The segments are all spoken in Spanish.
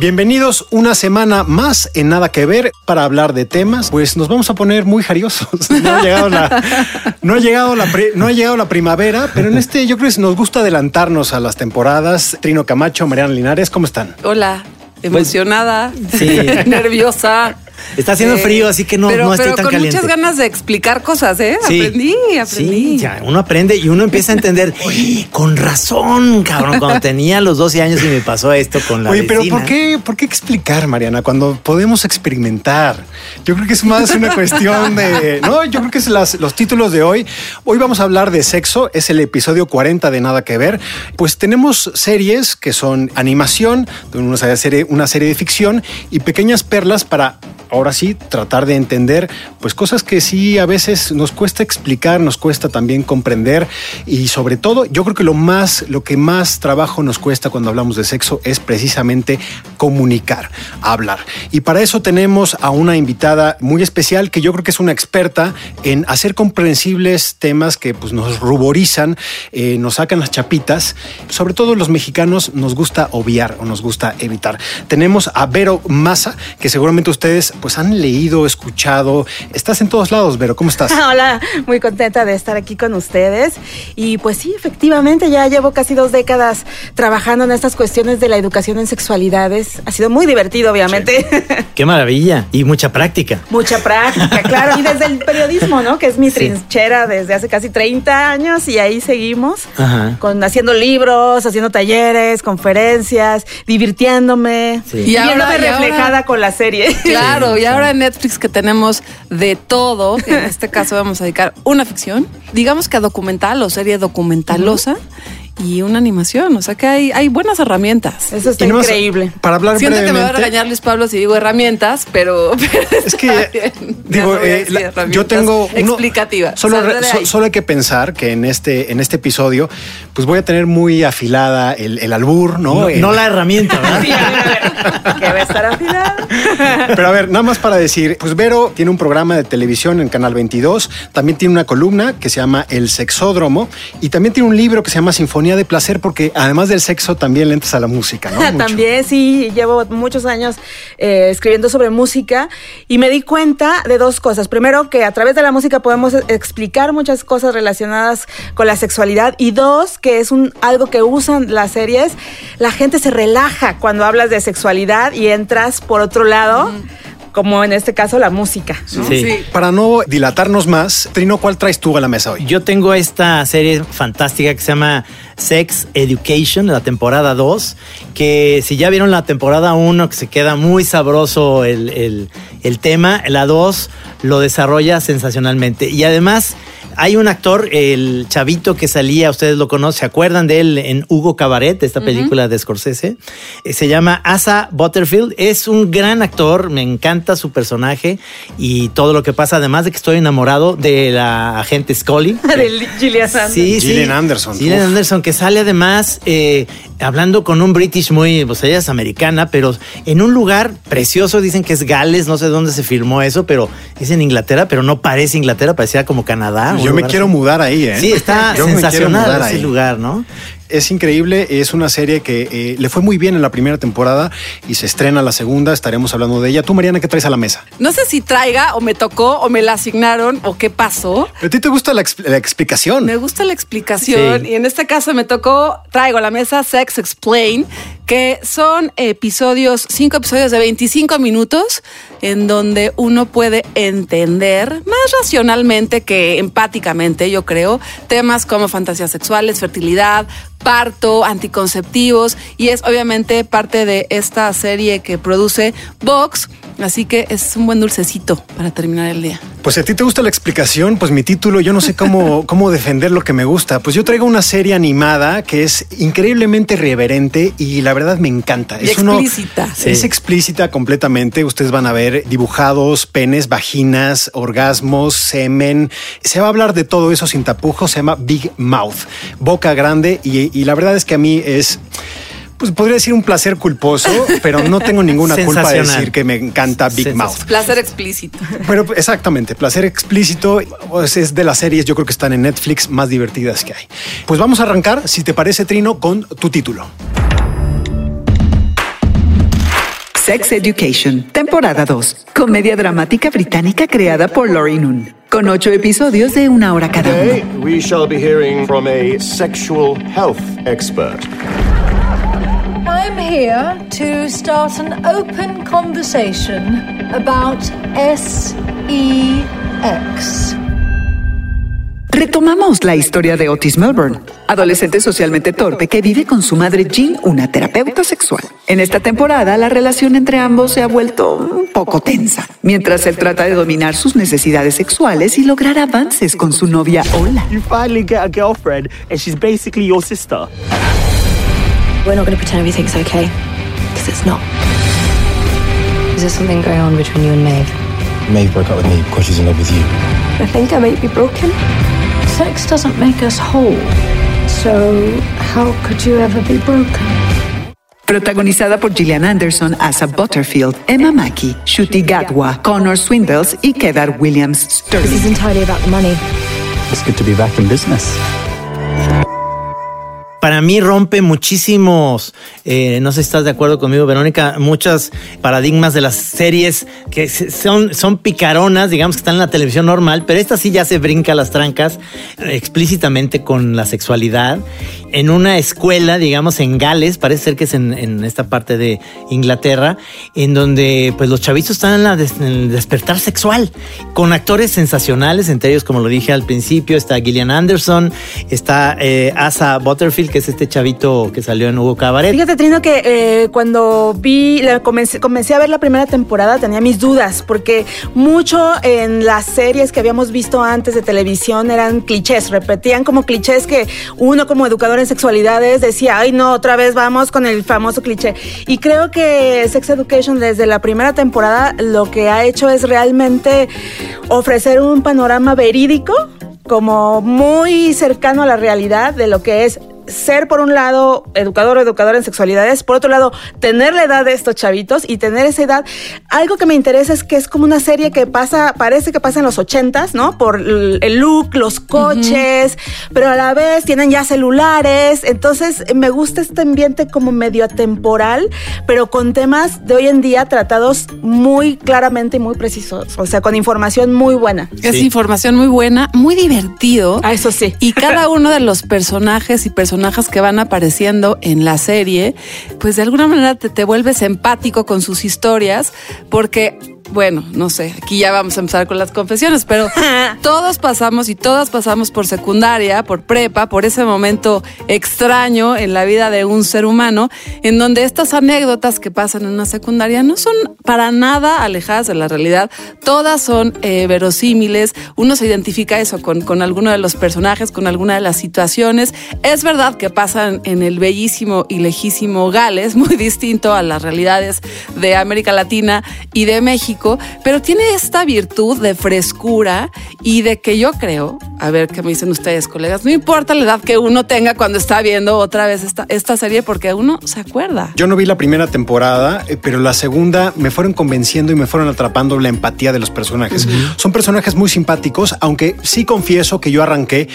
Bienvenidos una semana más en Nada que Ver para hablar de temas. Pues nos vamos a poner muy jariosos. No ha llegado la, no ha llegado la, no ha llegado la primavera, pero en este yo creo que nos gusta adelantarnos a las temporadas. Trino Camacho, Mariana Linares, ¿cómo están? Hola, emocionada, Sí. nerviosa. Está haciendo Eh, frío, así que no, pero, no estoy pero tan con caliente. muchas ganas de explicar cosas, ¿eh? Sí. Aprendí, aprendí. Sí, ya, uno aprende y uno empieza a entender. "Oye, con razón, cabrón, cuando tenía los 12 años y me pasó esto con la Oye, pero vecina". ¿por qué, ¿por qué explicar, Mariana, cuando podemos experimentar? Yo creo que es más una cuestión de... No, yo creo que es las- los títulos de hoy. Hoy vamos a hablar de sexo, es el episodio 40 de Nada que Ver. Pues tenemos series que son animación, una serie, una serie de ficción y pequeñas perlas para, ahora sí, tratar de entender pues cosas que sí a veces nos cuesta explicar, nos cuesta también comprender y sobre todo yo creo que lo más, lo que más trabajo nos cuesta cuando hablamos de sexo es precisamente comunicar, hablar. Y para eso tenemos a una invitada muy especial que yo creo que es una experta en hacer comprensibles temas que pues nos ruborizan, eh, nos sacan las chapitas. Sobre todo los mexicanos nos gusta obviar o nos gusta evitar. Tenemos a Vero Massa, que seguramente ustedes pues han leído, escuchado. Estás en todos lados, Vero, ¿cómo estás? Hola, muy contenta de estar aquí con ustedes. Y pues sí, efectivamente, ya llevo casi dos décadas trabajando en estas cuestiones de la educación en sexualidades. Ha sido muy divertido, obviamente. Qué maravilla y mucha práctica. Mucha práctica, claro. Y desde el periodismo, ¿no? Que es mi Sí. trinchera desde hace casi 30 años y ahí seguimos. Ajá. Con haciendo libros, haciendo talleres, conferencias, divirtiéndome. Sí. Y, Y ahora- viéndome y ahora- reflejada con la serie. Claro, y ahora en Netflix que tenemos de todo, en este caso vamos a dedicar una ficción, digamos que a documental o serie documentalosa y una animación. O sea que hay, hay buenas herramientas. Eso está increíble. Para hablar Siento que me va a regañar Luis Pablo si digo herramientas, pero, pero Es que, digo, no a eh, la- yo tengo uno- explicativas. Solo, so- solo hay que pensar que en este, en este episodio, pues voy a tener muy afilada el, el albur, ¿no? No, El- no la herramienta, ¿verdad? que va a estar afilada. Pero a ver, nada más para decir, pues Vero tiene un programa de televisión en Canal 22, también tiene una columna que se llama El Sexódromo y también tiene un libro que se llama Sinfonía de Placer porque además del sexo también le entras a la música, ¿no? Mucho. También sí, llevo muchos años eh, escribiendo sobre música y me di cuenta de dos cosas. Primero, que a través de la música podemos explicar muchas cosas relacionadas con la sexualidad y dos, que es un, algo que usan las series. La gente se relaja cuando hablas de sexualidad y entras por otro lado, como en este caso la música. ¿no? Sí. Para no dilatarnos más, Trino, ¿cuál traes tú a la mesa hoy? Yo tengo esta serie fantástica que se llama Sex Education, la temporada 2, que si ya vieron la temporada 1, que se queda muy sabroso el, el- el tema, la 2 lo desarrolla sensacionalmente. Y además hay un actor, el chavito que salía, ustedes lo conocen, ¿se acuerdan de él en Hugo Cabaret, esta película de Scorsese? Eh, Se llama Asa Butterfield, es un gran actor, me encanta su personaje y todo lo que pasa, además de que estoy enamorado de la agente Scully. De Gillian Anderson. Sí, sí. Gillian Anderson, Gillian uf. Anderson, que sale además eh, hablando con un British muy, pues ella es americana, pero en un lugar precioso, dicen que es Gales, no sé dónde se filmó eso, pero es en Inglaterra, pero no parece Inglaterra, parecía como Canadá. Yo me quiero así. mudar ahí, ¿eh? Sí, está Yo sensacional ese ahí. lugar, ¿no? Es increíble, es una serie que eh, le fue muy bien en la primera temporada y se estrena la segunda, estaremos hablando de ella. Tú, Mariana, ¿qué traes a la mesa? No sé si traiga o me tocó o me la asignaron o qué pasó. ¿A ti te gusta la, ex- la explicación? Me gusta la explicación Sí. y en este caso me tocó, traigo a la mesa Sex Explain, que son episodios, cinco episodios de 25 minutos en donde uno puede entender más racionalmente que empáticamente, yo creo, temas como fantasías sexuales, fertilidad, parto, anticonceptivos y es obviamente parte de esta serie que produce Vox Así que es un buen dulcecito para terminar el día. Pues si a ti te gusta la explicación, pues mi título, yo no sé cómo, cómo defender lo que me gusta. Pues yo traigo una serie animada que es increíblemente reverente y la verdad me encanta. Y es uno- explícita. Es explícita completamente. Ustedes van a ver dibujados, penes, vaginas, orgasmos, semen. Se va a hablar de todo eso sin tapujos. Se llama Big Mouth, boca grande. Y, y la verdad es que a mí es... Pues podría decir un placer culposo, pero no tengo ninguna culpa de decir que me encanta Big. Mouth. Placer explícito. Pero exactamente, placer explícito pues, es de las series, yo creo que están en Netflix más divertidas que hay. Pues vamos a arrancar, si te parece, Trino, con tu título. Sex Education, temporada 2. Comedia dramática británica creada por Laurie Noon. Con ocho episodios de una hora cada Today, uno. we shall be hearing from a sexual health expert. I'm here to start an open conversation about SEX. Retomamos la historia de Otis Melbourne, adolescente socialmente torpe que vive con su madre Jean, una terapeuta sexual. En esta temporada, la relación entre ambos se ha vuelto un poco tensa, mientras él trata de dominar sus necesidades sexuales y lograr avances con su novia Ola. You finally get a girlfriend, and she's basically your sister. We're not going to pretend everything's okay, because it's not. Is there something going on between you and Maeve? Maeve broke up with me because she's in love with you. I think I might be broken. Sex doesn't make us whole. So, how could you ever be broken? Protagonizada por Gillian Anderson, Asa Butterfield, Emma Mackey, Shuti Gatwa, Connor Swindells y Kedar Williams This is entirely about the money. It's good to be back in business. Para mí rompe muchísimos, eh, no sé si estás de acuerdo conmigo, Verónica, muchos paradigmas de las series que son, son picaronas, digamos que están en la televisión normal, pero esta sí ya se brinca las trancas explícitamente con la sexualidad. En una escuela, digamos, en Gales, parece ser que es en, esta parte de Inglaterra, en donde pues los chavitos están en el despertar sexual, con actores sensacionales, entre ellos, como lo dije al principio, está Gillian Anderson, está eh, Asa Butterfield, que es este chavito que salió en Hugo Cabaret. Fíjate, Trino, que eh, cuando vi, la comencé, comencé a ver la primera temporada tenía mis dudas, porque mucho en las series que habíamos visto antes de televisión eran clichés, repetían como clichés que uno como educador en sexualidades decía, ay no, otra vez vamos con el famoso cliché. Y creo que Sex Education desde la primera temporada lo que ha hecho es realmente ofrecer un panorama verídico como muy cercano a la realidad de lo que es ser por un lado educador o educadora en sexualidades, por otro lado tener la edad de estos chavitos y tener esa edad. Algo que me interesa es que es como una serie que pasa, parece que pasa en los ochentas, ¿no? Por el look, los coches, pero a la vez tienen ya celulares, entonces me gusta este ambiente como medio atemporal, pero con temas de hoy en día tratados muy claramente y muy precisos, o sea, con información muy buena. Es Sí. información muy buena, muy divertido. Ah, eso sí. Y cada uno de los personajes y personajes que van apareciendo en la serie, pues de alguna manera te, te vuelves empático con sus historias, porque, bueno, no sé, aquí ya vamos a empezar con las confesiones, pero todos pasamos y todas pasamos por secundaria, por prepa, por ese momento extraño en la vida de un ser humano, en donde estas anécdotas que pasan en una secundaria no son para nada alejadas de la realidad, todas son eh, verosímiles, uno se identifica eso con, con alguno de los personajes, con alguna de las situaciones. Es verdad que pasan en el bellísimo y lejísimo Gales, muy distinto a las realidades de América Latina y de México, pero tiene esta virtud de frescura y de que yo creo, a ver qué me dicen ustedes, colegas, no importa la edad que uno tenga cuando está viendo otra vez esta, esta serie, porque uno se acuerda. Yo no vi la primera temporada, eh, pero la segunda me fueron convenciendo y me fueron atrapando la empatía de los personajes. Son personajes muy simpáticos, aunque sí confieso que yo arranqué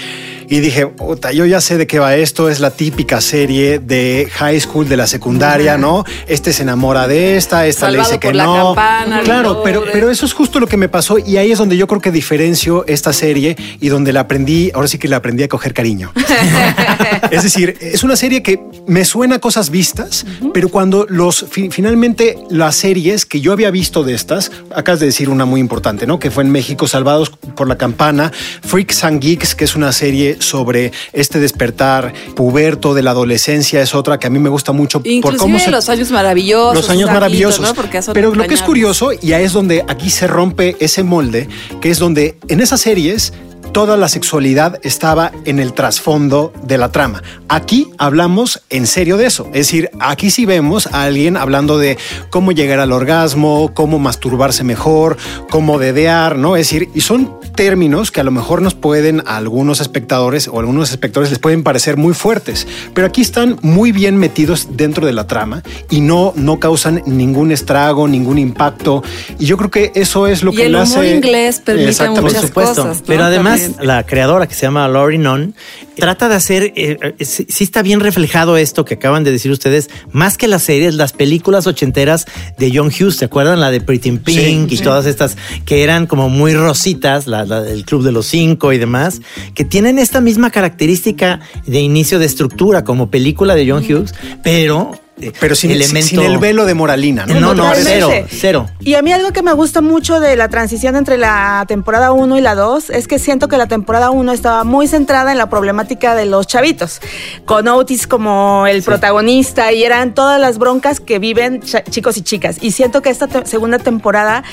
y dije, "Puta, yo ya sé de qué va esto, es la típica serie de high school, de la secundaria, ¿no? Este se enamora de esta, esta le dice que por la no. campana, claro, pero, pero eso es justo lo que me pasó y ahí es donde yo creo que diferencio esta serie y donde la aprendí, ahora sí que la aprendí a coger cariño. es decir, es una serie que me suena a cosas vistas, pero cuando los fi- finalmente las series que yo había visto de estas, acabas de decir una muy importante, ¿no? Que fue en México Salvados por la Campana, Freaks and Geeks, que es una serie sobre este despertar puberto de la adolescencia, es otra que a mí me gusta mucho por Inclusive cómo se los años maravillosos. los años maravillosos. ¿no? Porque Pero lo que es curioso, y a es donde aquí se rompe ese molde, que es donde en esas series toda la sexualidad estaba en el trasfondo de la trama. Aquí hablamos en serio de eso. Es decir, aquí sí vemos a alguien hablando de cómo llegar al orgasmo, cómo masturbarse mejor, cómo dedear, ¿no? Es decir, y son términos que a lo mejor nos pueden a algunos espectadores o a algunos espectadores les pueden parecer muy fuertes, pero aquí están muy bien metidos dentro de la trama y no, no causan ningún estrago, ningún impacto. Y yo creo que eso es lo Y que el hace. inglés permite muchas Por supuesto. cosas, ¿no? Pero además, La creadora que se llama Laurie Nunn trata de hacer, eh, eh, sí, sí está bien reflejado esto que acaban de decir ustedes, más que las series, las películas ochenteras de John Hughes, ¿se acuerdan? La de Pretty in Pink y sí. todas estas que eran como muy rositas, la, la del Club de los Cinco y demás, que tienen esta misma característica de inicio de estructura como película de John Hughes, pero... eh, Pero sin, elemento- sin el velo de moralina, ¿no? No, cero, cero. Y a mí algo que me gusta mucho de la transición entre la temporada 1 y la 2 es que siento que la temporada 1 estaba muy centrada en la problemática de los chavitos, con Otis como el protagonista y eran todas las broncas que viven chicos y chicas. Y siento que esta te- segunda temporada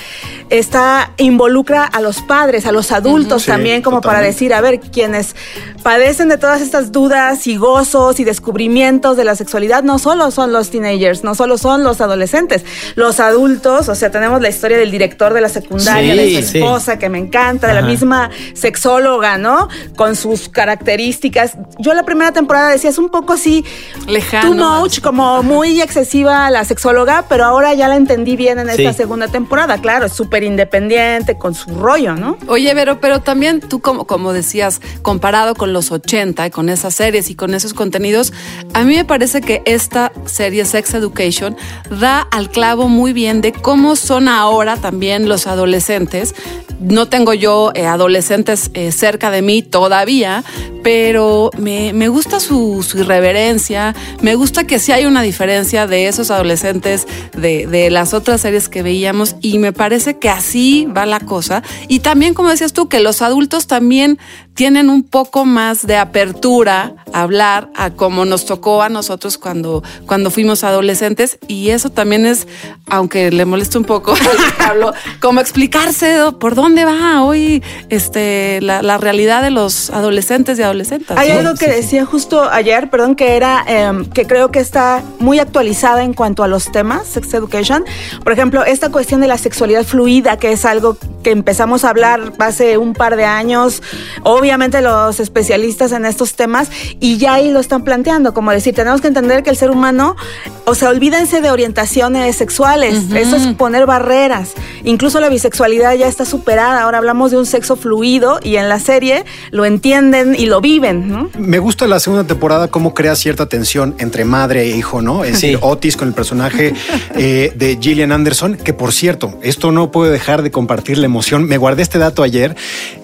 está involucra a los padres, a los adultos también, como para decir, a ver, quienes padecen de todas estas dudas y gozos y descubrimientos de la sexualidad, no solo son los teenagers, no solo son los adolescentes, los adultos, o sea, tenemos la historia del director de la secundaria, Sí, de su sí. esposa, que me encanta, de la misma sexóloga, ¿no? Con sus características. Yo la primera temporada decía, es un poco así, Lejano. too much, como muy excesiva la sexóloga, pero ahora ya la entendí bien en esta Sí. segunda temporada. Claro, es súper independiente, con su rollo, ¿no? Oye, Vero, pero también tú, como, como decías, comparado con los 80 y con esas series y con esos contenidos, a mí me parece que esta serie Sex Education da al clavo muy bien de cómo son ahora también los adolescentes. No tengo yo eh, adolescentes eh, cerca de mí todavía, pero me, gusta su, su irreverencia, me gusta que sí hay una diferencia de esos adolescentes de, de las otras series que veíamos y me parece que así va la cosa. Y también, como decías tú, que los adultos también tienen un poco más de apertura a hablar a como nos tocó a nosotros cuando, cuando fuimos adolescentes y eso también es, aunque le moleste un poco Pablo, como explicarse por dónde va hoy este, la, la realidad de los adolescentes y adolescentes. Hay ¿no? algo que decía justo ayer, perdón, que era em, que creo que está muy actualizada en cuanto a los temas, Sex Education. Por ejemplo, esta cuestión de la sexualidad fluida, que es algo que empezamos a hablar hace un par de años, obviamente los especialistas en estos temas, y ya ahí lo están planteando, como decir, tenemos que entender que el ser humano, o sea, olvídense de orientaciones sexuales, eso es poner barreras. Incluso la bisexualidad ya está superada, ahora hablamos de un sexo fluido y en la serie lo entienden y lo viven, ¿no? Me gusta la segunda temporada cómo crea cierta tensión entre madre e hijo, ¿no? Es decir. Otis con el personaje eh, de Gillian Anderson, que por cierto, esto no puedo dejar de compartir la emoción. Me guardé este dato ayer.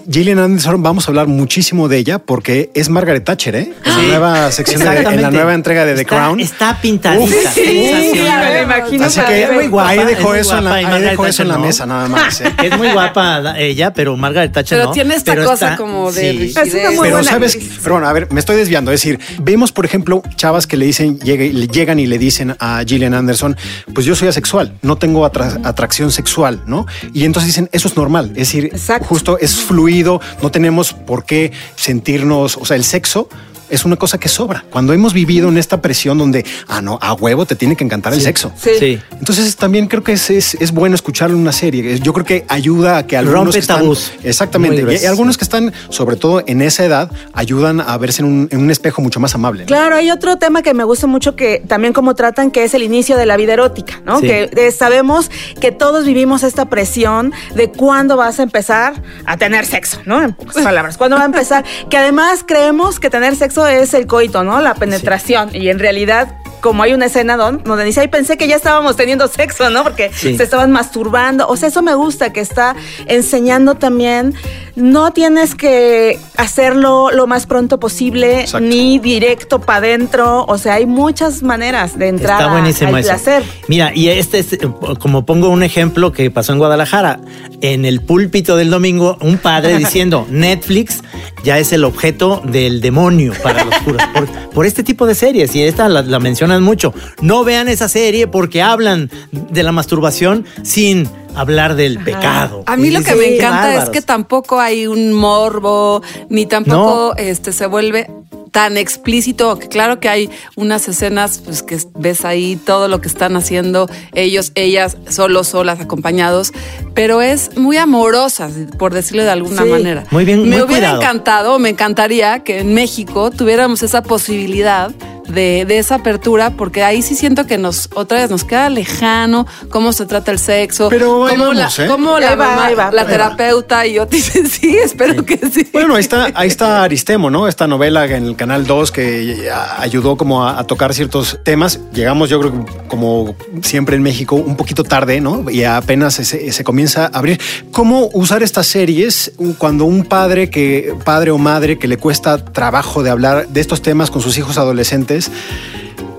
Gillian Anderson, vamos a hablar muchísimo de ella porque es Margaret Thatcher, ¿eh? En la nueva sección, de, en la nueva entrega de The Está- Crown. Está pintadita. Uf, Sí, sensacional. me la imagino Así que ver. muy guapa, ahí es dejó muy eso, en la, guapa y ahí Margaret dejó eso en la no. mesa, nada más. ¿eh? Es muy guapa ella, pero Margaret Thatcher Pero no. tiene esta cosa como de. Es una muy Pero buena sabes, actriz. pero bueno, a ver, me estoy desviando. Es decir, vemos, por ejemplo, chavas que le dicen, llega- le llegan y le dicen a Gillian Anderson, pues yo soy asexual, no tengo atra- atracción sexual, ¿no? Y entonces dicen, eso es normal. Es decir, Exacto. justo es fluido, no tenemos por qué sentirnos, o sea, el sexo. Es una cosa que sobra. Cuando hemos vivido en esta presión donde, ah, no, a huevo te tiene que encantar el sexo. Sí. Sí. Entonces también creo que es, es, es bueno escucharlo en una serie. Yo creo que ayuda a que algunos Rompe que están- tabús. exactamente. Y- algunos que están, sobre todo en esa edad, ayudan a verse en un, en un espejo mucho más amable. ¿no? Claro, hay otro tema que me gusta mucho que también como tratan, que es el inicio de la vida erótica, ¿no? Sí. Que eh, sabemos que todos vivimos esta presión de cuándo vas a empezar a tener sexo, ¿no? En pocas palabras, cuándo va a empezar. Que además creemos que tener sexo es el coito, ¿no? La penetración. Y en realidad como hay una escena don- donde dice, ay, pensé que ya estábamos teniendo sexo, ¿no? Porque Sí. se estaban masturbando. O sea, eso me gusta, que está enseñando también, no tienes que hacerlo lo más pronto posible, Exacto. ni directo para adentro. O sea, hay muchas maneras de entrar Está buenísimo al eso. placer. Mira, y este es, como pongo un ejemplo que pasó en Guadalajara, en el púlpito del domingo, un padre diciendo, Netflix ya es el objeto del demonio para los curas, por, por este tipo de series, y esta la, la mencionan mucho. No vean esa serie porque hablan de la masturbación sin hablar del pecado. A mí lo que me "Qué encanta es bárbaros". que tampoco hay un morbo, ni tampoco este se vuelve tan explícito, que claro que hay unas escenas pues que ves ahí todo lo que están haciendo ellos, ellas, solos, solas, acompañados, pero es muy amorosa, por decirlo de alguna Sí. manera. Muy bien, Me muy hubiera cuidado. encantado, me encantaría que en México tuviéramos esa posibilidad de, de esa apertura, porque ahí sí siento que nos otra vez nos queda lejano cómo se trata el sexo, Pero cómo vamos, la, ¿eh? cómo la va, mamá, va, la terapeuta y yo te dice sí, espero que sí. Bueno, ahí está, ahí está Aristemo, ¿no? Esta novela en el Canal 2 que a- ayudó como a, a tocar ciertos temas. Llegamos, yo creo, que como siempre en México, un poquito tarde, ¿no? Y apenas se, se comienza a abrir. ¿Cómo usar estas series cuando un padre que, padre o madre que le cuesta trabajo de hablar de estos temas con sus hijos adolescentes?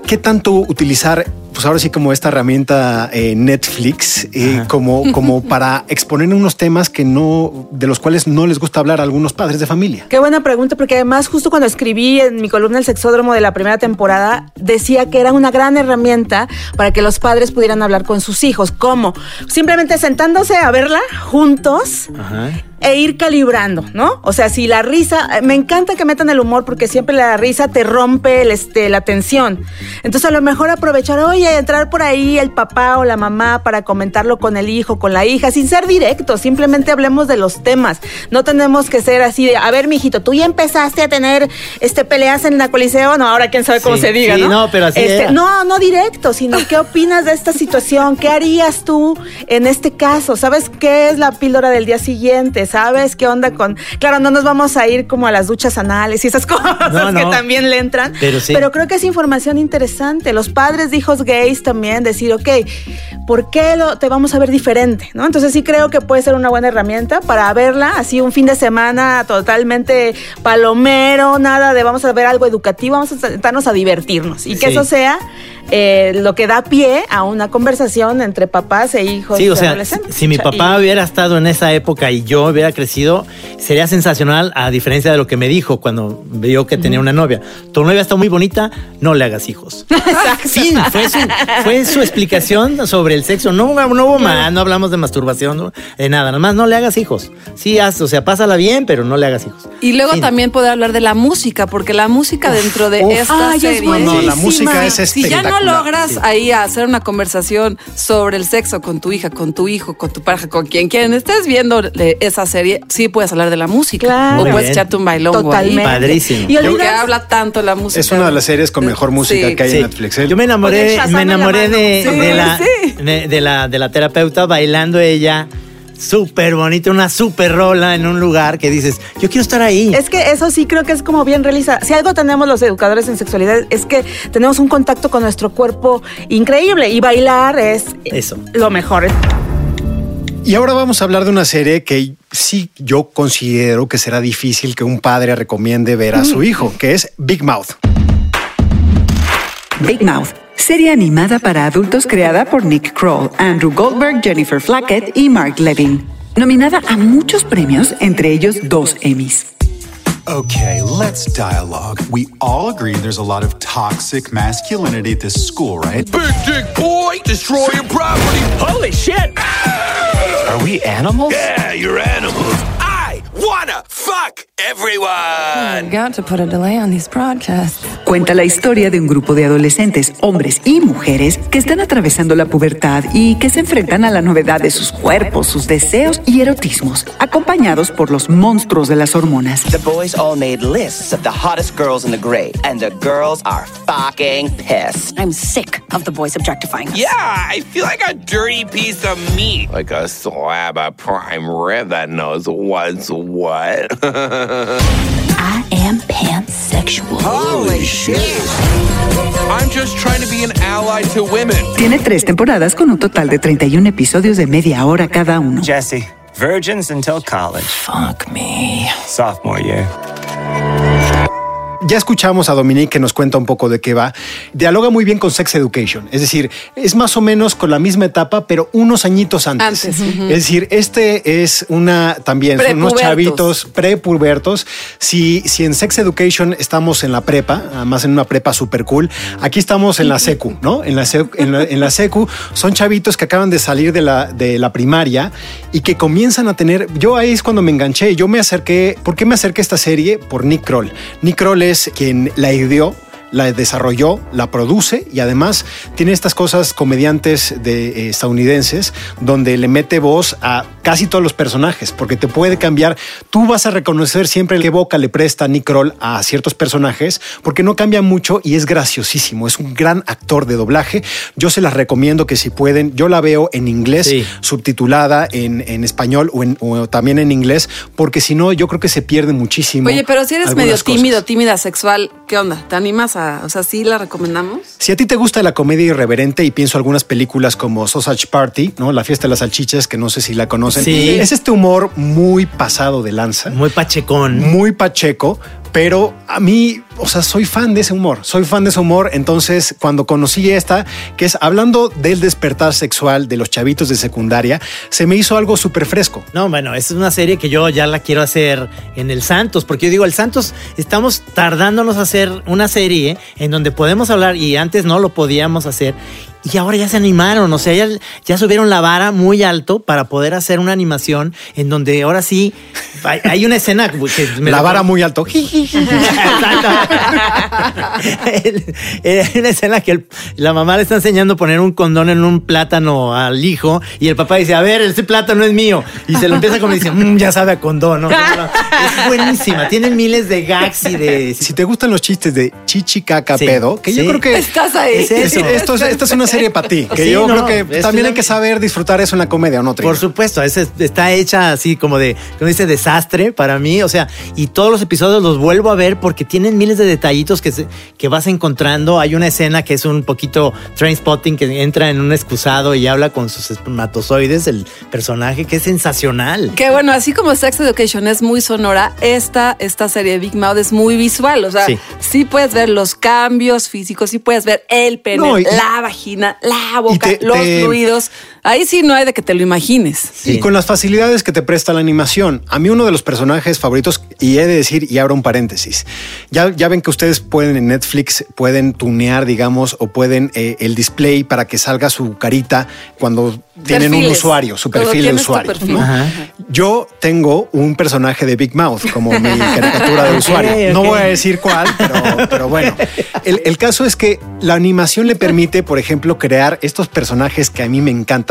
¿Qué tanto utilizar, pues ahora sí como esta herramienta eh, Netflix, eh, como, como para exponer unos temas que no, de los cuales no les gusta hablar a algunos padres de familia? Qué buena pregunta, porque además justo cuando escribí en mi columna El Sexódromo de la primera temporada, decía que era una gran herramienta para que los padres pudieran hablar con sus hijos. ¿Cómo? Simplemente sentándose a verla juntos e ir calibrando, ¿no? O sea, si la risa, eh, me encanta que metan el humor porque siempre la risa te rompe el, este, la tensión. Entonces a lo mejor aprovechar, oye, entrar por ahí el papá o la mamá para comentarlo con el hijo, con la hija, sin ser directos, simplemente hablemos de los temas. No tenemos que ser así de, a ver, mijito, tú ya empezaste a tener este peleas en la coliseo, no, ahora quién sabe cómo Sí, se diga, sí, ¿no? no, pero así Este. No, no directo, sino qué opinas de esta situación, qué harías tú en este caso, ¿sabes qué es la píldora del día siguiente? ¿Sabes qué onda con...? Claro, no nos vamos a ir como a las duchas anales y esas cosas No, que también le entran, Pero sí. creo que es información interesante. Los padres de hijos gays también decir, ok, ¿por qué lo, te vamos a ver diferente? ¿no? Entonces sí creo que puede ser una buena herramienta para verla así un fin de semana totalmente palomero, nada de vamos a ver algo educativo, vamos a sentarnos a divertirnos y que Sí. eso sea eh, lo que da pie a una conversación entre papás e hijos Sí, o sea, adolescentes. si mi papá y- hubiera estado en esa época y yo hubiera crecido, sería sensacional, a diferencia de lo que me dijo cuando vio que tenía una novia. Tu novia está muy bonita, no le hagas hijos. Fue su, fue su explicación sobre el sexo. No, no hubo más, no hablamos de masturbación, no, de nada, nada más no le hagas hijos. Sí, haz, o sea, pásala bien, pero no le hagas hijos. Y luego Fin. también poder hablar de la música, porque la música dentro de uf. esta Ay, es serie. buenísima. No, la música es Si ya no logras Sí. ahí hacer una conversación sobre el sexo con tu hija, con tu hijo, con tu pareja, con quien quien estés viendo esa serie, sí puedes hablar de la música. Claro. O puedes bien. echarte un bailongo Totalmente. ahí. Padrísimo. Y Porque olvidas- habla tanto la música. Es una de las series con mejor música Sí. que hay Sí. en Netflix. ¿eh? Yo me enamoré, me la enamoré mano. de, Sí, de la, sí. de, de la, de la terapeuta bailando ella. Súper bonita, una súper rola en un lugar que dices, yo quiero estar ahí. Es que eso sí creo que es como bien realizado. Si algo tenemos los educadores en sexualidad es que tenemos un contacto con nuestro cuerpo increíble y bailar es Eso. lo mejor. Y ahora vamos a hablar de una serie que sí yo considero que será difícil que un padre recomiende ver a su hijo, que es Big Mouth. Big Mouth, serie animada para adultos creada por Nick Kroll, Andrew Goldberg, Jennifer Flackett y Mark Levin. Nominada a muchos premios, entre ellos dos Emmys. Okay, let's dialogue. We all agree there's a lot of toxic masculinity at this school, right? Big dick boy, destroy your property. Holy shit! Are we animals? Yeah, you're animals. Fuck everyone. Got to put a delay on these broadcasts. Cuenta la historia de un grupo de adolescentes, hombres y mujeres, que están atravesando la pubertad y que se enfrentan a la novedad de sus cuerpos, sus deseos y erotismos, acompañados por los monstruos de las hormonas. The boys all made lists of the hottest girls in the grade, and the girls are fucking pissed. I'm sick of the boys objectifying us. Yeah, I feel like a dirty piece of meat. Like a slab of prime rib that knows what's what. I am pansexual. Holy shit. I'm just trying to be an ally to women. Tiene tres temporadas con un total de 31 episodios de media hora cada uno. Jesse, virgins until college. Fuck me. Sophomore year. Ya escuchamos a Dominique que nos cuenta un poco de qué va. Dialoga muy bien con Sex Education. Es decir, es más o menos con la misma etapa, pero unos añitos antes. Antes. Es decir, este es una también, son unos chavitos prepubertos. Si, si en Sex Education estamos en la prepa, además en una prepa super cool, aquí estamos en la secu, ¿no? En la, secu, en la, en la secu son chavitos que acaban de salir de la, de la primaria y que comienzan a tener, yo ahí es cuando me enganché, yo me acerqué, ¿por qué me acerqué a esta serie? Por Nick Kroll. Nick Kroll es quien la ideó, la desarrolló, la produce y además tiene estas cosas comediantes de eh, estadounidenses donde le mete voz a casi todos los personajes porque te puede cambiar. Tú vas a reconocer siempre qué boca le presta Nick Kroll a ciertos personajes porque no cambia mucho y es graciosísimo. Es un gran actor de doblaje. Yo se las recomiendo que si pueden, yo la veo en inglés, subtitulada en, en español o, en- o también en inglés porque si no yo creo que se pierde muchísimo. Oye, pero si eres medio cosas. tímido, tímida sexual, ¿qué onda? ¿Te animas a, o sea, sí la recomendamos? Si a ti te gusta la comedia irreverente y pienso algunas películas como Sausage Party, ¿no? La fiesta de las salchichas, que no sé si la conocen. Sí. Es este humor muy pasado de lanza. Muy pachecón. Muy pacheco, pero a mí, o sea, soy fan de ese humor. Soy fan de ese humor. Entonces, cuando conocí esta, que es hablando del despertar sexual de los chavitos de secundaria, se me hizo algo súper fresco. No, bueno, es una serie que yo ya la quiero hacer en el Santos, porque yo digo, el Santos estamos tardándonos a hacer una serie en donde podemos hablar y antes no lo podíamos hacer. Y ahora ya se animaron, o sea, ya, ya subieron la vara muy alto para poder hacer una animación en donde ahora sí hay, hay una escena que me La vara muy alto. Hay una escena que el- la mamá le está enseñando a poner un condón en un plátano al hijo y el papá dice, a ver, ese plátano es mío. Y se lo empieza a comer y dice, "Mm, ya sabe a condón. ¿no? Es buenísima, tiene miles de gags y de... Si te gustan los chistes de chichi caca Sí, pedo, que yo sí. creo que Estás ahí. Es eso. Esto es, esta es una serie para ti, que Sí, yo no, creo que también una- hay que saber disfrutar eso en la comedia, ¿o no? Trino? Por supuesto, es- está hecha así como de, como dice, desastre para mí. O sea, y todos los episodios los vuelvo a ver porque tienen miles de detallitos que, se- que vas encontrando. Hay una escena que es un poquito train spotting que entra en un excusado y habla con sus espermatozoides, el personaje, que es sensacional. Que bueno, así como Sex Education es muy sonora, esta, esta serie Big Mouth es muy visual. O sea, sí, Sí. puedes ver los cambios físicos, sí puedes ver el pene, No, y- la vagina, la boca, te- los te- fluidos. Ahí sí no hay de que te lo imagines. Y con las facilidades que te presta la animación. A mí uno de los personajes favoritos, y he de decir, y abro un paréntesis, ya, ya ven que ustedes pueden en Netflix, pueden tunear, digamos, o pueden eh, el display para que salga su carita cuando tienen un usuario, su perfil de usuario. perfil. ¿no? Ajá. Yo tengo un personaje de Big Mouth como mi caricatura de usuario. No voy a decir cuál, pero, pero bueno. El, el caso es que la animación le permite, por ejemplo, crear estos personajes que a mí me encantan,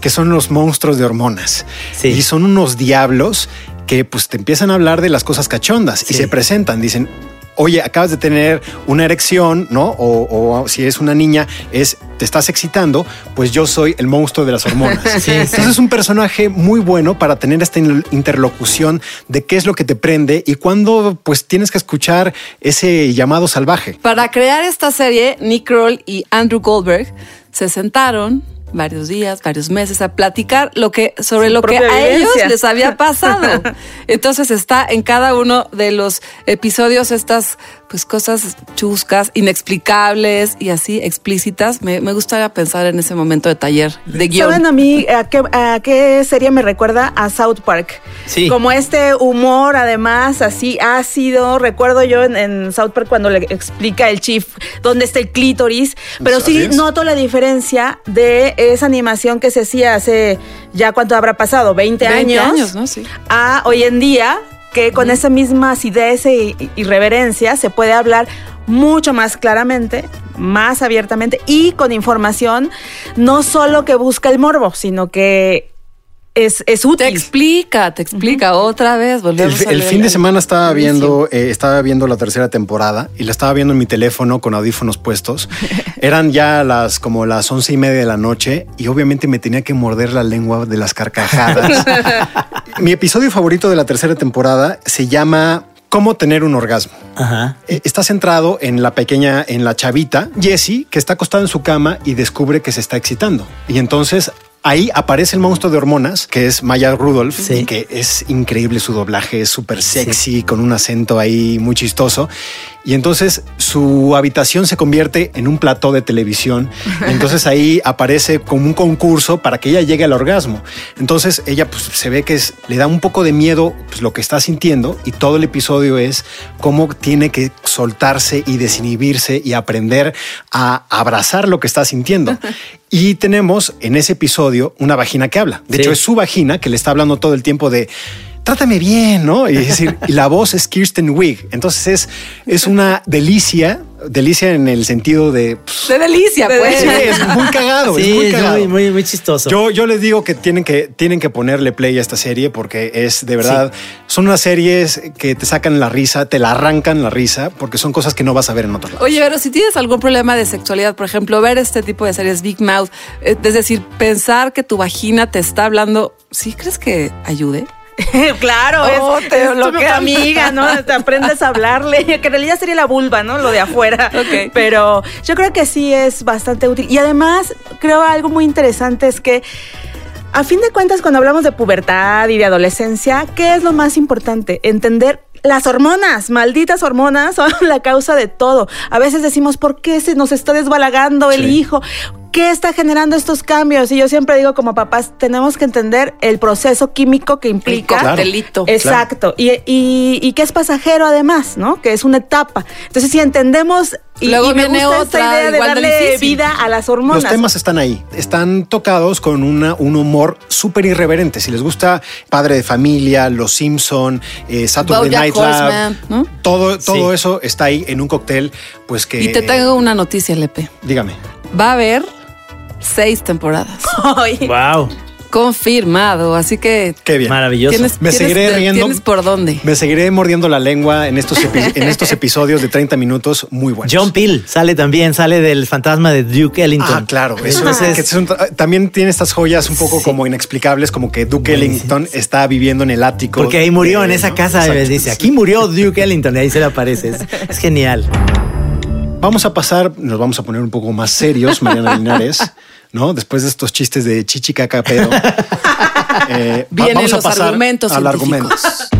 que son los monstruos de hormonas. Sí. Y son unos diablos que pues te empiezan a hablar de las cosas cachondas y se presentan, dicen, oye, acabas de tener una erección, ¿no? O, o si es una niña, es te estás excitando, pues yo soy el monstruo de las hormonas. Sí, sí. Entonces es un personaje muy bueno para tener esta in- interlocución de qué es lo que te prende y cuándo pues tienes que escuchar ese llamado salvaje. Para crear esta serie, Nick Kroll y Andrew Goldberg se sentaron varios días, varios meses a platicar lo que sobre Su lo que a ellos les había pasado. Entonces está en cada uno de los episodios estas pues cosas chuscas, inexplicables y así explícitas. Me, me gustaría pensar en ese momento de taller de guion. ¿Saben a mí a qué, a qué serie me recuerda? A South Park. Sí. Como este humor, además, así ácido. Recuerdo yo en, en South Park cuando le explica el chief dónde está el clítoris. Pero sí es. noto la diferencia de esa animación que se hacía hace ya cuánto habrá pasado, 20, 20 años, años, ¿no? Sí. a hoy en día que con esa misma acidez e irreverencia se puede hablar mucho más claramente, más abiertamente y con información no solo que busca el morbo, sino que es, es Te útil. explica, te explica otra vez. El, el fin de semana estaba viendo, eh, estaba viendo la tercera temporada y la estaba viendo en mi teléfono con audífonos puestos. Eran ya las como las once y media de la noche y obviamente me tenía que morder la lengua de las carcajadas. mi episodio favorito de la tercera temporada se llama Cómo tener un orgasmo. Ajá. Eh, Está centrado en la pequeña, en la chavita, Jessie, que está acostada en su cama y descubre que se está excitando. Y entonces ahí aparece el monstruo de hormonas, que es Maya Rudolph, Sí. y que es increíble su doblaje, es súper sexy, con un acento ahí muy chistoso. Y entonces su habitación se convierte en un plató de televisión. Entonces ahí aparece como un concurso para que ella llegue al orgasmo. Entonces ella pues, se ve que es, le da un poco de miedo pues, lo que está sintiendo y todo el episodio es cómo tiene que soltarse y desinhibirse y aprender a abrazar lo que está sintiendo. Y tenemos en ese episodio una vagina que habla. De Sí. hecho, es su vagina que le está hablando todo el tiempo de trátame bien, ¿no? Y, es decir, y la voz es Kirsten Wig. Entonces es, es una delicia, delicia en el sentido de... pues, De delicia, pues. Sí, es muy cagado, Sí, es muy cagado. muy, muy, muy chistoso. Yo, yo les digo que tienen, que tienen que ponerle play a esta serie porque es de verdad, son unas series que te sacan la risa, te la arrancan la risa, porque son cosas que no vas a ver en otro lado. Oye, pero si tienes algún problema de sexualidad, por ejemplo, ver este tipo de series Big Mouth, eh, es decir, pensar que tu vagina te está hablando, ¿sí crees que ayude? claro, Oh, es, te es tu amiga, ¿no? Te aprendes a hablarle, que en realidad sería la vulva, ¿no? Lo de afuera. Ok. Pero yo creo que sí es bastante útil. Y además, creo algo muy interesante es que a fin de cuentas, cuando hablamos de pubertad y de adolescencia, ¿qué es lo más importante? Entender las hormonas, malditas hormonas, son la causa de todo. A veces decimos, ¿por qué se nos está desbalagando el Sí. hijo? ¿Qué está generando estos cambios? Y yo siempre digo, como papás, tenemos que entender el proceso químico que implica. El coctelito. Exacto. Y, y- y que es pasajero además, ¿no? Que es una etapa. Entonces, si entendemos y, Luego y me viene gusta otra, esta idea de igual darle difícil. vida a las hormonas. Los temas están ahí, están tocados con una, un humor súper irreverente. Si les gusta Padre de Familia, Los Simpson, eh, Saturday Bojack Night Live, Horseman, ¿no? todo, todo Sí. eso está ahí en un cóctel, pues que... Y te tengo una noticia, Lepe. Dígame. Va a haber seis temporadas. Ay, Wow. Confirmado. Así que Qué bien. Maravilloso. tienes, Me seguiré riendo. tienes por dónde. Me seguiré mordiendo la lengua en estos, epi- en estos episodios de 30 minutos muy buenos. John Peel sale también, sale del fantasma de Duke Ellington. Ah, claro. Eso Entonces, es, que es un- también tiene estas joyas un poco como inexplicables, como que Duke Ellington está viviendo en el ático. porque ahí murió de en esa ¿no? casa, Exacto. dice, aquí murió Duke Ellington, y ahí se le aparece. Es, es genial. Vamos a pasar, nos vamos a poner un poco más serios, Mariana Linares, ¿no? Después de estos chistes de chichi caca pedo. eh, Vienen vamos a los pasar argumentos al científicos. argumento.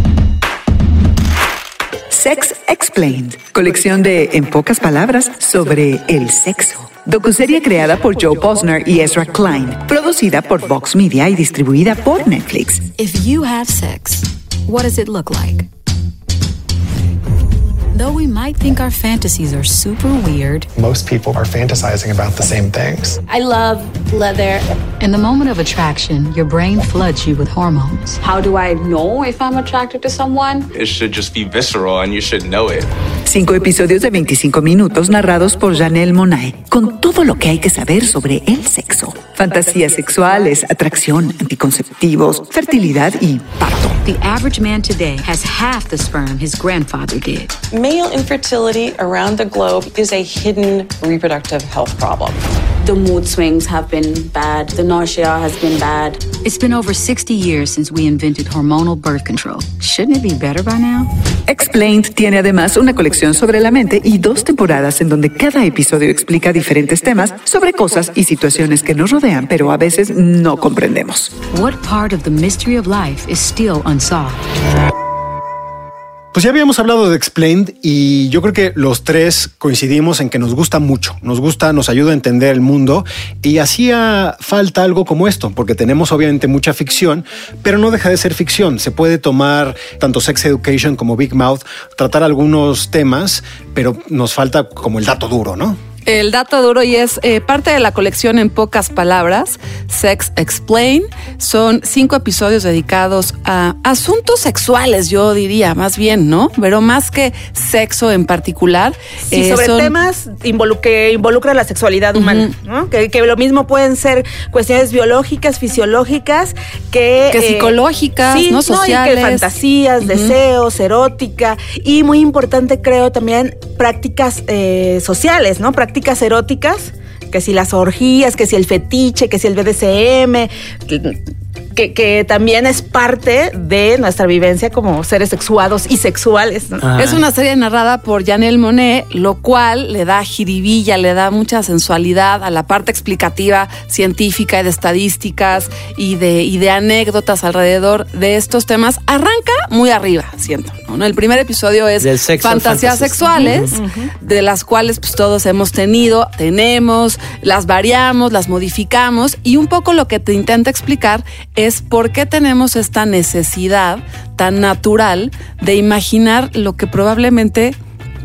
Sex Explained, colección de, en pocas palabras, sobre el sexo. Docuserie creada por Joe Posner y Ezra Klein, producida por Vox Media y distribuida por Netflix. If you have sex, what does it look like? Though we might think our fantasies are super weird, Most people are fantasizing about the same things. I love leather. In the moment of attraction, your brain floods you with hormones. How do I know if I'm attracted to someone? It should just be visceral and you should know it. Cinco episodios de 25 minutos narrados por Janelle Monae, con todo lo que hay que saber sobre el sexo. Fantasías sexuales, atracción, anticonceptivos, fertilidad y parto. The average man today has half the sperm his grandfather did. Male infertility around the globe is a hidden reproductive health problem. The mood swings have been bad. The nausea has been bad. It's been over 60 years since we invented hormonal birth control. Shouldn't it be better by now? Explained tiene además una colección sobre la mente y dos temporadas en donde cada episodio explica diferentes temas sobre cosas y situaciones que nos rodean, pero a veces no comprendemos. What part of the mystery of life is still unsolved? Pues ya habíamos hablado de Explained y yo creo que los tres coincidimos en que nos gusta mucho, nos gusta, nos ayuda a entender el mundo y hacía falta algo como esto, porque tenemos obviamente mucha ficción, pero no deja de ser ficción. Se puede tomar tanto Sex Education como Big Mouth, tratar algunos temas, pero nos falta como el dato duro, ¿no? El dato duro y es eh, parte de la colección en pocas palabras, Sex Explain. Son cinco episodios dedicados a asuntos sexuales, yo diría, más bien, ¿no? Pero más que sexo en particular. Sí, eh, sobre son- temas involu- que involucran la sexualidad humana, ¿no? Que, que lo mismo pueden ser cuestiones biológicas, fisiológicas, que... Que psicológicas, sí, ¿no? y que Sociales. fantasías, deseos, erótica y muy importante creo también prácticas eh, sociales, ¿no? Prácticas eróticas, que si las orgías, que si el fetiche, que si el BDSM, que, que también es parte de nuestra vivencia como seres sexuados y sexuales. ¿no? Es una serie narrada por Janelle Monet, lo cual le da jiribilla, le da mucha sensualidad a la parte explicativa científica y de estadísticas y de, y de anécdotas alrededor de estos temas. Arranca muy arriba, siento. ¿no? El primer episodio es Del sexo fantasías sexuales, de las cuales pues todos hemos tenido, tenemos, las variamos, las modificamos y un poco lo que te intenta explicar es por qué tenemos esta necesidad tan natural de imaginar lo que probablemente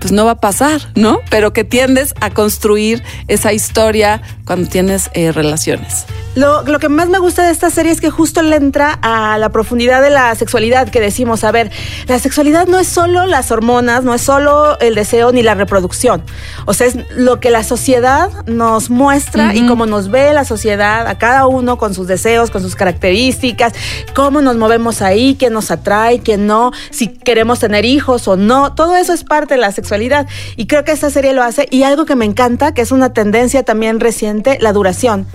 pues no va a pasar, ¿no? Pero que tiendes a construir esa historia cuando tienes eh, relaciones. Lo, lo que más me gusta de esta serie es que justo le entra a la profundidad de la sexualidad que decimos, a ver, la sexualidad no es solo las hormonas, no es solo el deseo ni la reproducción. O sea, es lo que la sociedad nos muestra y cómo nos ve la sociedad, a cada uno con sus deseos, con sus características, cómo nos movemos ahí, quién nos atrae, quién no, si queremos tener hijos o no. Todo eso es parte de la sexualidad. Y creo que esta serie lo hace. Y algo que me encanta, que es una tendencia también reciente, la duración.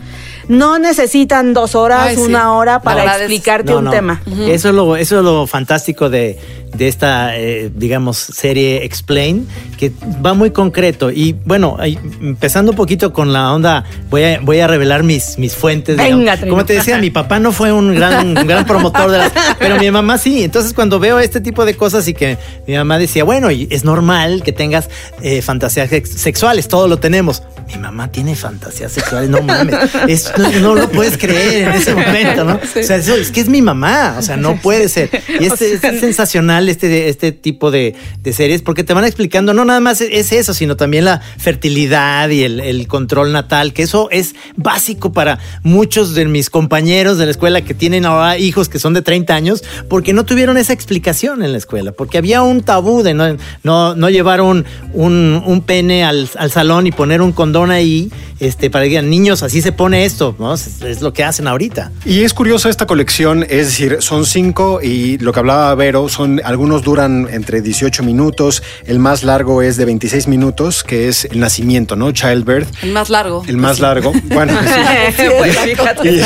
No necesitan dos horas, Ay, sí. una hora para No, explicarte No, un no. tema. Eso es lo, eso es lo fantástico de, de esta, eh, digamos, serie Explain, que va muy concreto. Y bueno, empezando un poquito con la onda, voy a, voy a revelar mis, mis fuentes. Venga. Como te decía, mi papá no fue un gran, un gran promotor de las, pero mi mamá sí. Entonces, cuando veo este tipo de cosas y que mi mamá decía, bueno, es normal que tengas eh, fantasías sex- sexuales, todo lo tenemos. Mi mamá tiene fantasías sexuales, no mames. Es- no, no lo puedes creer en ese momento, ¿no? O sea, eso, es que es mi mamá, o sea, no puede ser. Y este, es sensacional este, este tipo de, de series porque te van explicando, no nada más es eso, sino también la fertilidad y el, control natal, que eso es básico para muchos de mis compañeros de la escuela que tienen ahora hijos que son de 30 años, porque no tuvieron esa explicación en la escuela, porque había un tabú de no, no, no llevar un, un, un pene al, al salón y poner un condón ahí, este, para que digan, niños, así se pone esto, ¿no? Es, es lo que hacen ahorita. Y es curioso esta colección, es decir, son cinco y lo que hablaba Vero, son algunos duran entre 18 minutos, el más largo es de 26 minutos, que es el nacimiento, ¿no? Childbirth. El más largo. El más largo. Bueno, sí. Pues. Y,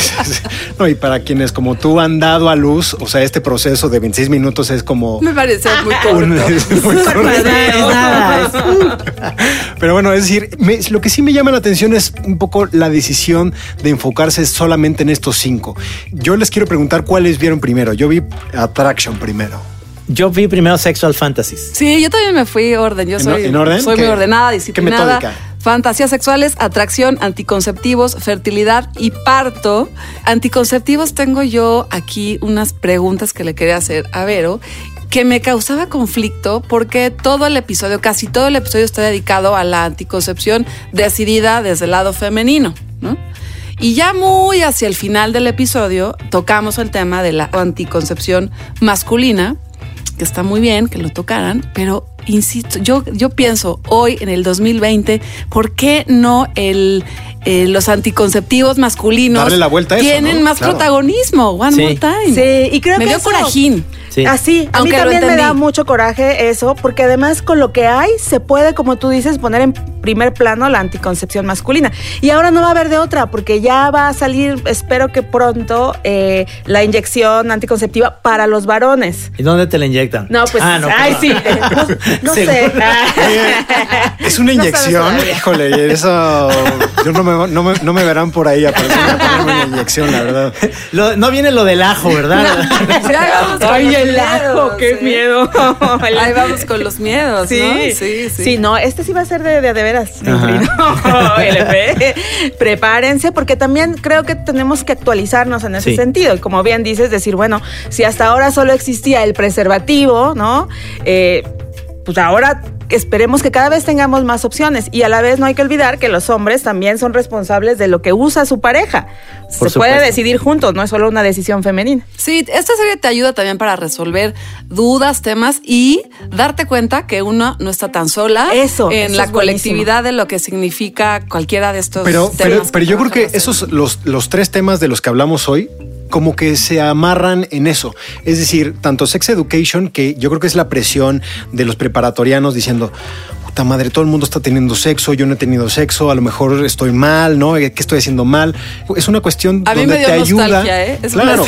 no, y para quienes como tú han dado a luz, o sea, este proceso de 26 minutos es como Me parece muy un- corto. es muy corto. Pero bueno, es decir, me- lo que sí me llama la atención es un poco la decisión de enfocarse solamente en estos cinco. Yo les quiero preguntar cuáles vieron primero. Yo vi Attraction primero. Yo vi primero Sexual Fantasies. Sí, yo también me fui orden. Yo ¿En- soy, en orden? soy ¿Qué- muy ordenada, qué disciplinada. metódica? Fantasías sexuales, atracción, anticonceptivos, fertilidad y parto. Anticonceptivos tengo yo aquí unas preguntas que le quería hacer a Vero que me causaba conflicto porque todo el episodio, casi todo el episodio está dedicado a la anticoncepción decidida desde el lado femenino, ¿no? Y ya muy hacia el final del episodio tocamos el tema de la anticoncepción masculina, que está muy bien que lo tocaran, pero insisto, yo, yo pienso hoy en el 2020, ¿por qué no el, eh, los anticonceptivos masculinos Darle la vuelta a eso, tienen ¿no? más Claro. protagonismo? One Sí. more time. Sí, y creo Me que dio eso- corajín. Sí. Así, a Aunque mí también me da mucho coraje eso, porque además con lo que hay se puede, como tú dices, poner en primer plano la anticoncepción masculina. Y ahora no va a haber de otra, porque ya va a salir, espero que pronto, eh, la inyección anticonceptiva para los varones. ¿Y dónde te la inyectan? No, pues, Ah, no, ay, sí, no, no sé. Es una No inyección. todavía. Híjole, eso yo no me, no me- no me verán por ahí apareciendo a ponerme una inyección, la verdad. Lo- no viene lo del ajo, ¿verdad? Ay, el ajo, qué sí. miedo. Ahí vamos con los miedos, Sí, ¿no? Sí, sí. Sí, no, este sí va a ser de de, de veras. LP. Prepárense, porque también creo que tenemos que actualizarnos en ese Sí. sentido. Y como bien dices, decir, bueno, si hasta ahora solo existía el preservativo, ¿no? Eh, pues ahora esperemos que cada vez tengamos más opciones. Y a la vez no hay que olvidar que los hombres también son responsables de lo que usa su pareja. Por Se puede supuesto. decidir juntos, no es solo una decisión femenina. Sí, esta serie te ayuda también para resolver dudas, temas y darte cuenta que uno no está tan sola Eso, en eso la es colectividad de lo que significa cualquiera de estos Pero, temas. pero, pero yo creo que esos, los, los tres temas de los que hablamos hoy, como que se amarran en eso. Es decir, tanto Sex Education, que yo creo que es la presión de los preparatorianos diciendo, puta madre, todo el mundo está teniendo sexo, yo no he tenido sexo, a lo mejor estoy mal, ¿no? ¿Qué estoy haciendo mal? Es una cuestión A mí donde me dio te ayuda. ¿eh? Es claro,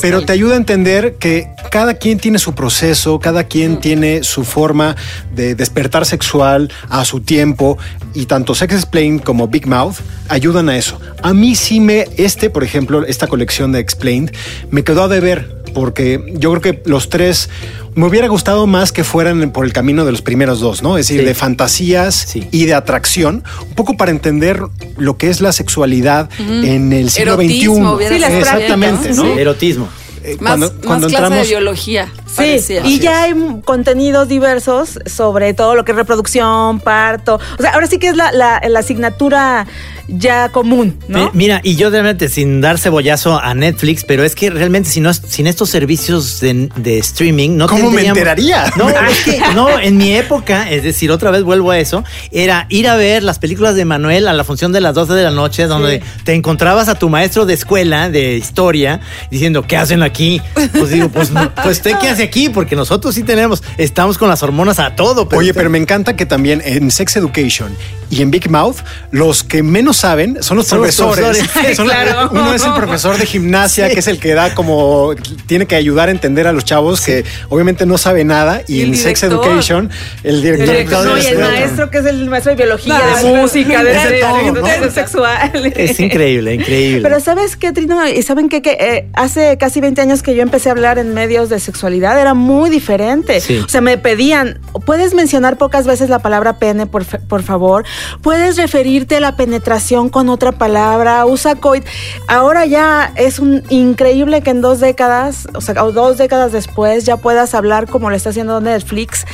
pero, te ayuda a entender que cada quien tiene su proceso, cada quien tiene su forma de despertar sexual a su tiempo y tanto Sex Explained como Big Mouth ayudan a eso. A mí sí me, este, por ejemplo, esta colección de Explained, me quedó a deber porque yo creo que los tres me hubiera gustado más que fueran por el camino de los primeros dos, ¿no? Es decir, Sí. de fantasías y de atracción, un poco para entender lo que es la sexualidad en el siglo Erotismo XXI. Sí, Exactamente, bien, ¿no? Erotismo. Eh, Más, cuando, más cuando clase de entramos biología. Sí, y ya hay contenidos diversos sobre todo lo que es reproducción, parto. O sea, ahora sí que es la, la, la asignatura ya común, ¿no? Mira, y yo realmente sin dar cebollazo a Netflix, pero es que realmente si no, sin estos servicios de, de streaming no ¿Cómo me enteraría? No, es que no, en mi época, es decir, otra vez vuelvo a eso, era ir a ver las películas de Manuel a la función de las 12 de la noche, donde te encontrabas a tu maestro de escuela de historia diciendo, ¿qué hacen aquí? Pues digo, pues, no, pues usted qué hace aquí, porque nosotros sí tenemos, estamos con las hormonas a todo. Pero Oye, pero me encanta que también en Sex Education y en Big Mouth, los que menos saben son los Son los profesores. profesores. Son- Claro. Uno es el profesor de gimnasia, que es el que da como, tiene que ayudar a entender a los chavos que obviamente no sabe nada. Y, en Sex director. Education, el director. El- no, y el maestro que es el maestro de biología, No, de música, de, es de de- todo, de ¿no? educación sexual. es increíble, increíble. Pero ¿sabes qué, Trino? Y ¿Saben qué? Que eh, hace casi 20 años que yo empecé a hablar en medios de sexualidad, era muy diferente. Sí. O sea, me pedían, ¿puedes mencionar pocas veces la palabra pene, por, por favor? ¿Puedes referirte a la penetración con otra palabra? Usa coit. Ahora ya es un increíble que en dos décadas, o sea, dos décadas después, ya puedas hablar como lo está haciendo Netflix,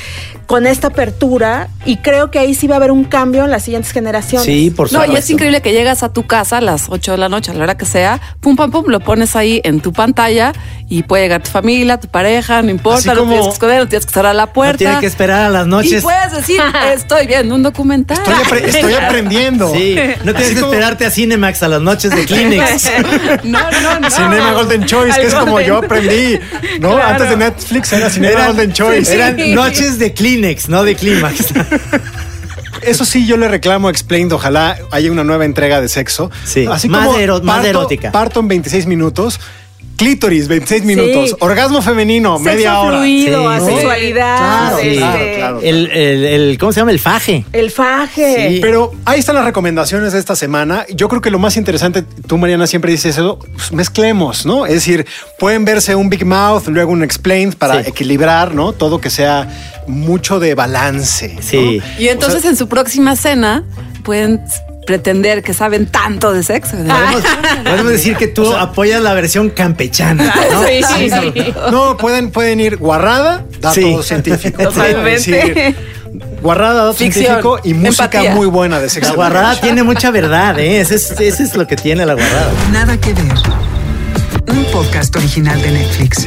con esta apertura. Y creo que ahí sí va a haber un cambio en las siguientes generaciones. Sí, por No, supuesto. y es increíble que llegas a tu casa a las 8 de la noche, a la hora que sea, pum, pum, pum, lo pones ahí en tu pantalla y puede llegar tu familia, tu pareja, no importa, no como- tienes que esconder, no tienes que estar a la No puerta. tiene que esperar a las y noches. puedes decir, estoy viendo un documental. Estoy, apre- estoy aprendiendo. Sí, no tienes Así que como- esperarte a Cinemax a las noches de Kleenex. no, no, no. Cinema Golden Choice, que es como yo aprendí, ¿no? Claro. Antes de Netflix era Cinema Golden Choice. Eran noches de Kleenex, no de Clímax. Eso sí, yo le reclamo a Explained. Ojalá haya una nueva entrega de sexo. Sí, Así más como ero- más parto- erótica. Parto en 26 minutos. Clítoris, 26 minutos. Orgasmo femenino, Sexo media hora. fluido, Sí. asexualidad, Claro, este, claro, claro. El, el, el- ¿cómo se llama? El faje. el faje. Sí. Pero ahí están las recomendaciones de esta semana. Yo creo que lo más interesante, tú Mariana siempre dices eso, pues mezclemos, ¿no? Es decir, pueden verse un Big Mouth, luego un Explained para Sí. equilibrar, ¿no? Todo que sea mucho de balance. ¿no? Sí. Y entonces en su próxima cena pueden pretender que saben tanto de sexo. Podemos, podemos decir que tú apoyas la versión campechana. ¿no? Sí, sí, sí. No, pueden, pueden ir guarrada, dato Sí. científico. Totalmente. Guarrada, dato Ficción, científico y música empatía. muy buena de sexo. La guarrada tiene mucha verdad, ¿eh? Ese es, ese es lo que tiene la guarrada. Nada que ver. Un podcast original de Netflix.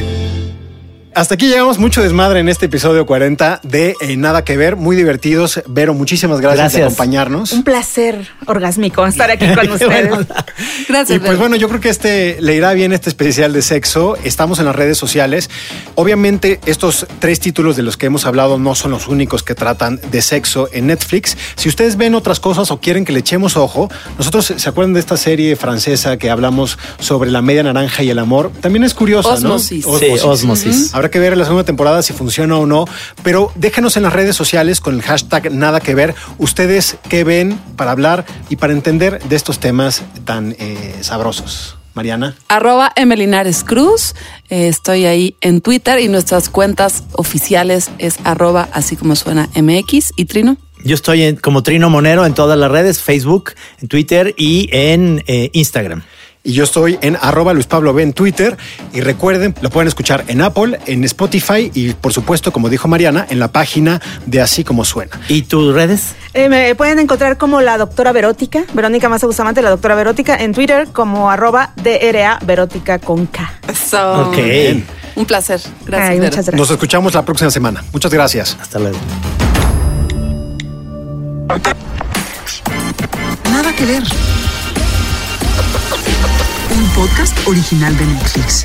Hasta aquí llegamos mucho desmadre en este episodio 40 de eh, Nada que ver, muy divertidos. Vero, muchísimas gracias, Gracias. por acompañarnos. Un placer orgásmico estar aquí con ustedes. Gracias. Y pues Vero. bueno, yo creo que este le irá bien este especial de sexo. Estamos en las redes sociales. Obviamente, estos tres títulos de los que hemos hablado no son los únicos que tratan de sexo en Netflix. Si ustedes ven otras cosas o quieren que le echemos ojo, nosotros se acuerdan de esta serie francesa que hablamos sobre la media naranja y el amor. También es curiosa, Osmosis. ¿no? Sí, Osmosis. Habrá que ver en la segunda temporada si funciona o no, pero déjenos en las redes sociales con el hashtag nada que ver ustedes qué ven para hablar y para entender de estos temas tan eh, sabrosos. Mariana. Arroba Emelinares Cruz. Eh, estoy ahí en Twitter y nuestras cuentas oficiales es arroba así como suena MX y Trino. Yo estoy en- como Trino Monero en todas las redes, Facebook, en Twitter y en eh, Instagram. Y yo estoy en arroba Luis Pablo B en Twitter. Y recuerden, lo pueden escuchar en Apple, en Spotify y por supuesto, como dijo Mariana, en la página de Así como suena. ¿Y tus redes? Eh, me pueden encontrar como la doctora Verótica, Verónica Maza Bustamante, la doctora Verótica, en Twitter como arroba DRA Verótica con K. So, Ok. Un placer. Gracias. Ay, muchas gracias. Nos escuchamos la próxima semana. Muchas gracias. Hasta luego. Nada que ver. Un podcast original de Netflix.